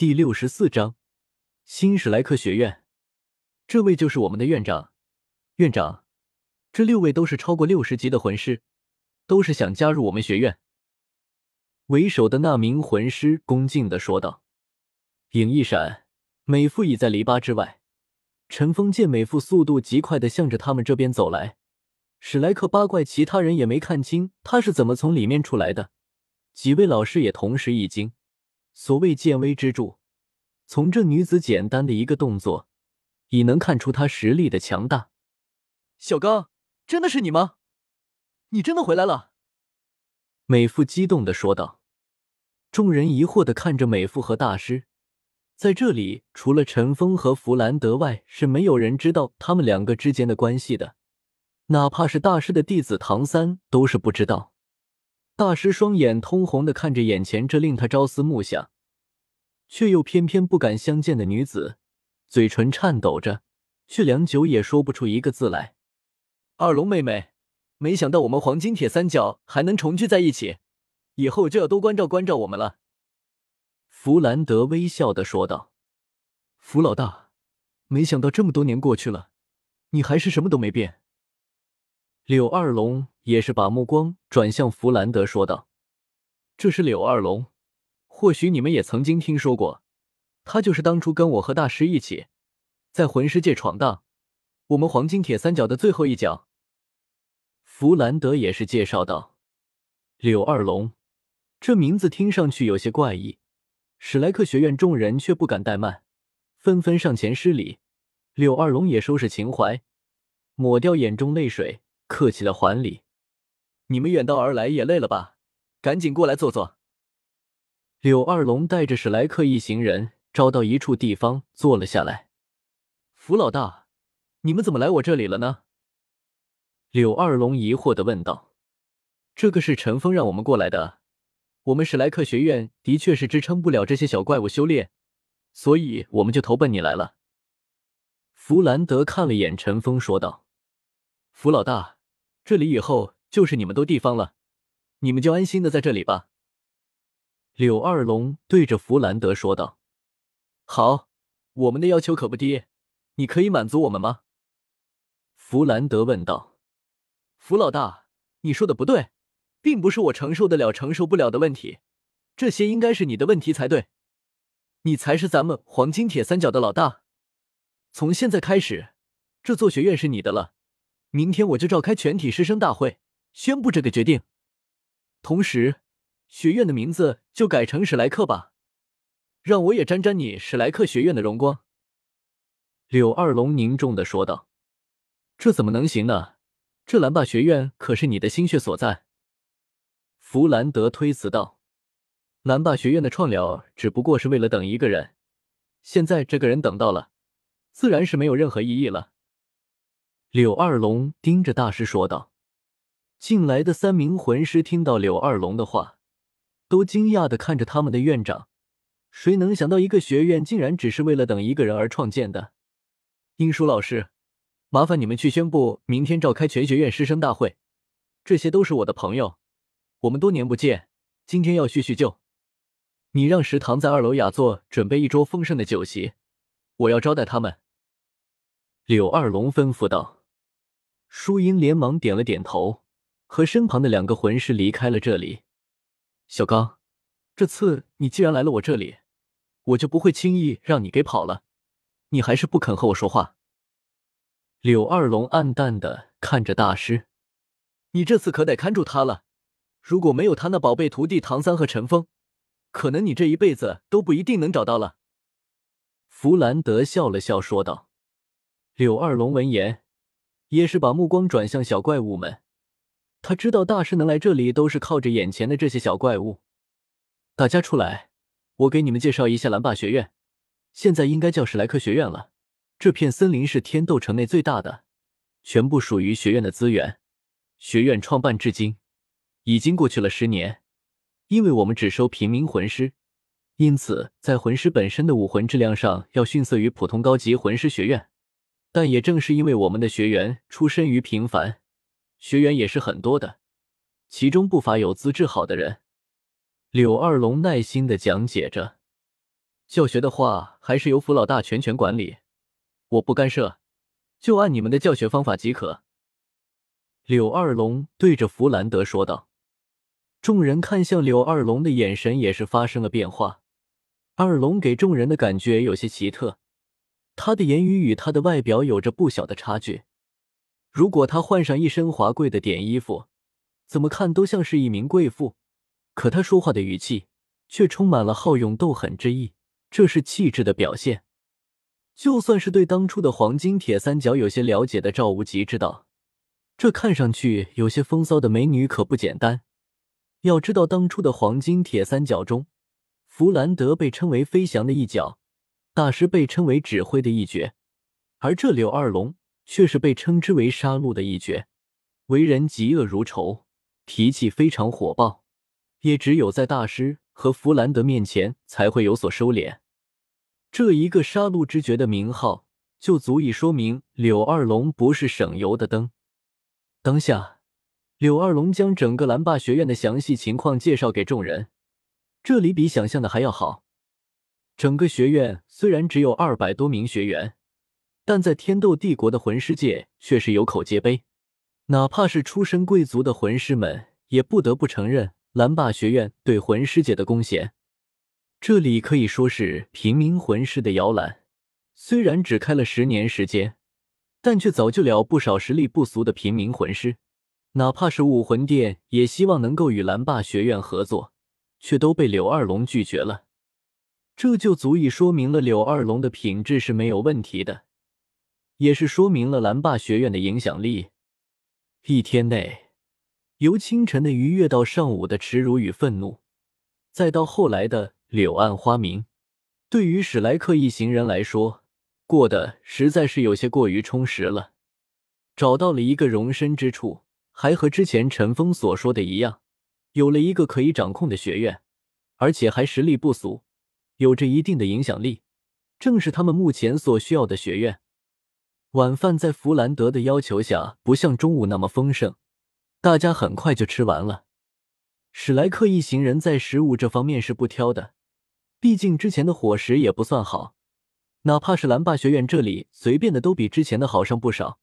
第六十四章新史莱克学院。这位就是我们的院长。院长，这六位都是超过六十级的魂师，都是想加入我们学院。为首的那名魂师恭敬的说道。影一闪，美妇已在篱笆之外。陈峰见美妇速度极快的向着他们这边走来，史莱克八怪其他人也没看清他是怎么从里面出来的，几位老师也同时一惊。所谓见微知著，从这女子简单的一个动作，已能看出她实力的强大。小刚，真的是你吗？你真的回来了？美妇激动的说道。众人疑惑的看着美妇和大师。在这里，除了陈峰和弗兰德外，是没有人知道他们两个之间的关系的。哪怕是大师的弟子唐三，都是不知道。大师双眼通红的看着眼前这令他朝思暮想，却又偏偏不敢相见的女子，嘴唇颤抖着，却良久也说不出一个字来。二龙妹妹，没想到我们黄金铁三角还能重聚在一起，以后就要多关照关照我们了。弗兰德微笑的说道：“弗老大，没想到这么多年过去了，你还是什么都没变。”柳二龙也是把目光转向弗兰德，说道：“这是柳二龙，或许你们也曾经听说过，他就是当初跟我和大师一起在魂师界闯荡，我们黄金铁三角的最后一角。”弗兰德也是介绍道：“柳二龙，这名字听上去有些怪异。”史莱克学院众人却不敢怠慢，纷纷上前施礼。柳二龙也收拾情怀，抹掉眼中泪水，客气的还礼：“你们远道而来也累了吧？赶紧过来坐坐。”柳二龙带着史莱克一行人找到一处地方坐了下来。福老大，你们怎么来我这里了呢？柳二龙疑惑的问道：“这个是陈峰让我们过来的。”我们史莱克学院的确是支撑不了这些小怪物修炼，所以我们就投奔你来了。弗兰德看了眼陈峰，说道：“弗老大，这里以后就是你们的地方了，你们就安心的在这里吧。”柳二龙对着弗兰德说道：“好，我们的要求可不低，你可以满足我们吗？”弗兰德问道：“弗老大，你说的不对。”并不是我承受得了、承受不了的问题，这些应该是你的问题才对。你才是咱们黄金铁三角的老大。从现在开始，这座学院是你的了。明天我就召开全体师生大会，宣布这个决定。同时，学院的名字就改成史莱克吧，让我也沾沾你史莱克学院的荣光。”柳二龙凝重的说道。“这怎么能行呢？这蓝霸学院可是你的心血所在。”弗兰德推辞道：“蓝霸学院的创了只不过是为了等一个人，现在这个人等到了，自然是没有任何意义了。”柳二龙盯着大师说道。进来的三名魂师听到柳二龙的话，都惊讶的看着他们的院长。谁能想到一个学院竟然只是为了等一个人而创建的？英叔老师，麻烦你们去宣布明天召开全学院师生大会，这些都是我的朋友。我们多年不见，今天要叙叙旧。你让食堂在二楼雅座准备一桌丰盛的酒席，我要招待他们。”柳二龙吩咐道。舒英连忙点了点头，和身旁的两个魂师离开了这里。小刚，这次你既然来了我这里，我就不会轻易让你给跑了。你还是不肯和我说话。柳二龙暗淡的看着大师：“你这次可得看住他了。”如果没有他那宝贝徒弟唐三和陈峰，可能你这一辈子都不一定能找到了。弗兰德笑了笑说道。柳二龙闻言，也是把目光转向小怪物们。他知道大师能来这里，都是靠着眼前的这些小怪物。大家出来，我给你们介绍一下蓝霸学院，现在应该叫史莱克学院了。这片森林是天斗城内最大的，全部属于学院的资源。学院创办至今。已经过去了十年，因为我们只收平民魂师，因此在魂师本身的武魂质量上要逊色于普通高级魂师学院。但也正是因为我们的学员出身于平凡，学员也是很多的，其中不乏有资质好的人。柳二龙耐心的讲解着。教学的话还是由弗老大全权管理，我不干涉，就按你们的教学方法即可。”柳二龙对着弗兰德说道。众人看向柳二龙的眼神也是发生了变化。二龙给众人的感觉有些奇特，他的言语与他的外表有着不小的差距。如果他换上一身华贵的点衣服，怎么看都像是一名贵妇。可他说话的语气却充满了好勇斗狠之意，这是气质的表现。就算是对当初的黄金铁三角有些了解的赵无极知道，这看上去有些风骚的美女可不简单。要知道，当初的黄金铁三角中，弗兰德被称为飞翔的一角，大师被称为指挥的一绝，而这柳二龙却是被称之为杀戮的一绝，为人嫉恶如仇，脾气非常火爆，也只有在大师和弗兰德面前才会有所收敛。这一个杀戮之绝的名号，就足以说明柳二龙不是省油的灯。当下。柳二龙将整个蓝霸学院的详细情况介绍给众人，这里比想象的还要好。整个学院虽然只有二百多名学员，但在天斗帝国的魂师界却是有口皆碑。哪怕是出身贵族的魂师们，也不得不承认蓝霸学院对魂师界的贡献。这里可以说是平民魂师的摇篮。虽然只开了十年时间，但却造就了不少实力不俗的平民魂师。哪怕是武魂殿也希望能够与蓝霸学院合作，却都被柳二龙拒绝了。这就足以说明了柳二龙的品质是没有问题的，也是说明了蓝霸学院的影响力。一天内，由清晨的愉悦到上午的耻辱与愤怒，再到后来的柳暗花明，对于史莱克一行人来说，过得实在是有些过于充实了，找到了一个容身之处。还和之前陈峰所说的一样，有了一个可以掌控的学院，而且还实力不俗，有着一定的影响力，正是他们目前所需要的学院。晚饭在弗兰德的要求下，不像中午那么丰盛，大家很快就吃完了。史莱克一行人在食物这方面是不挑的，毕竟之前的伙食也不算好，哪怕是蓝霸学院这里随便的都比之前的好上不少。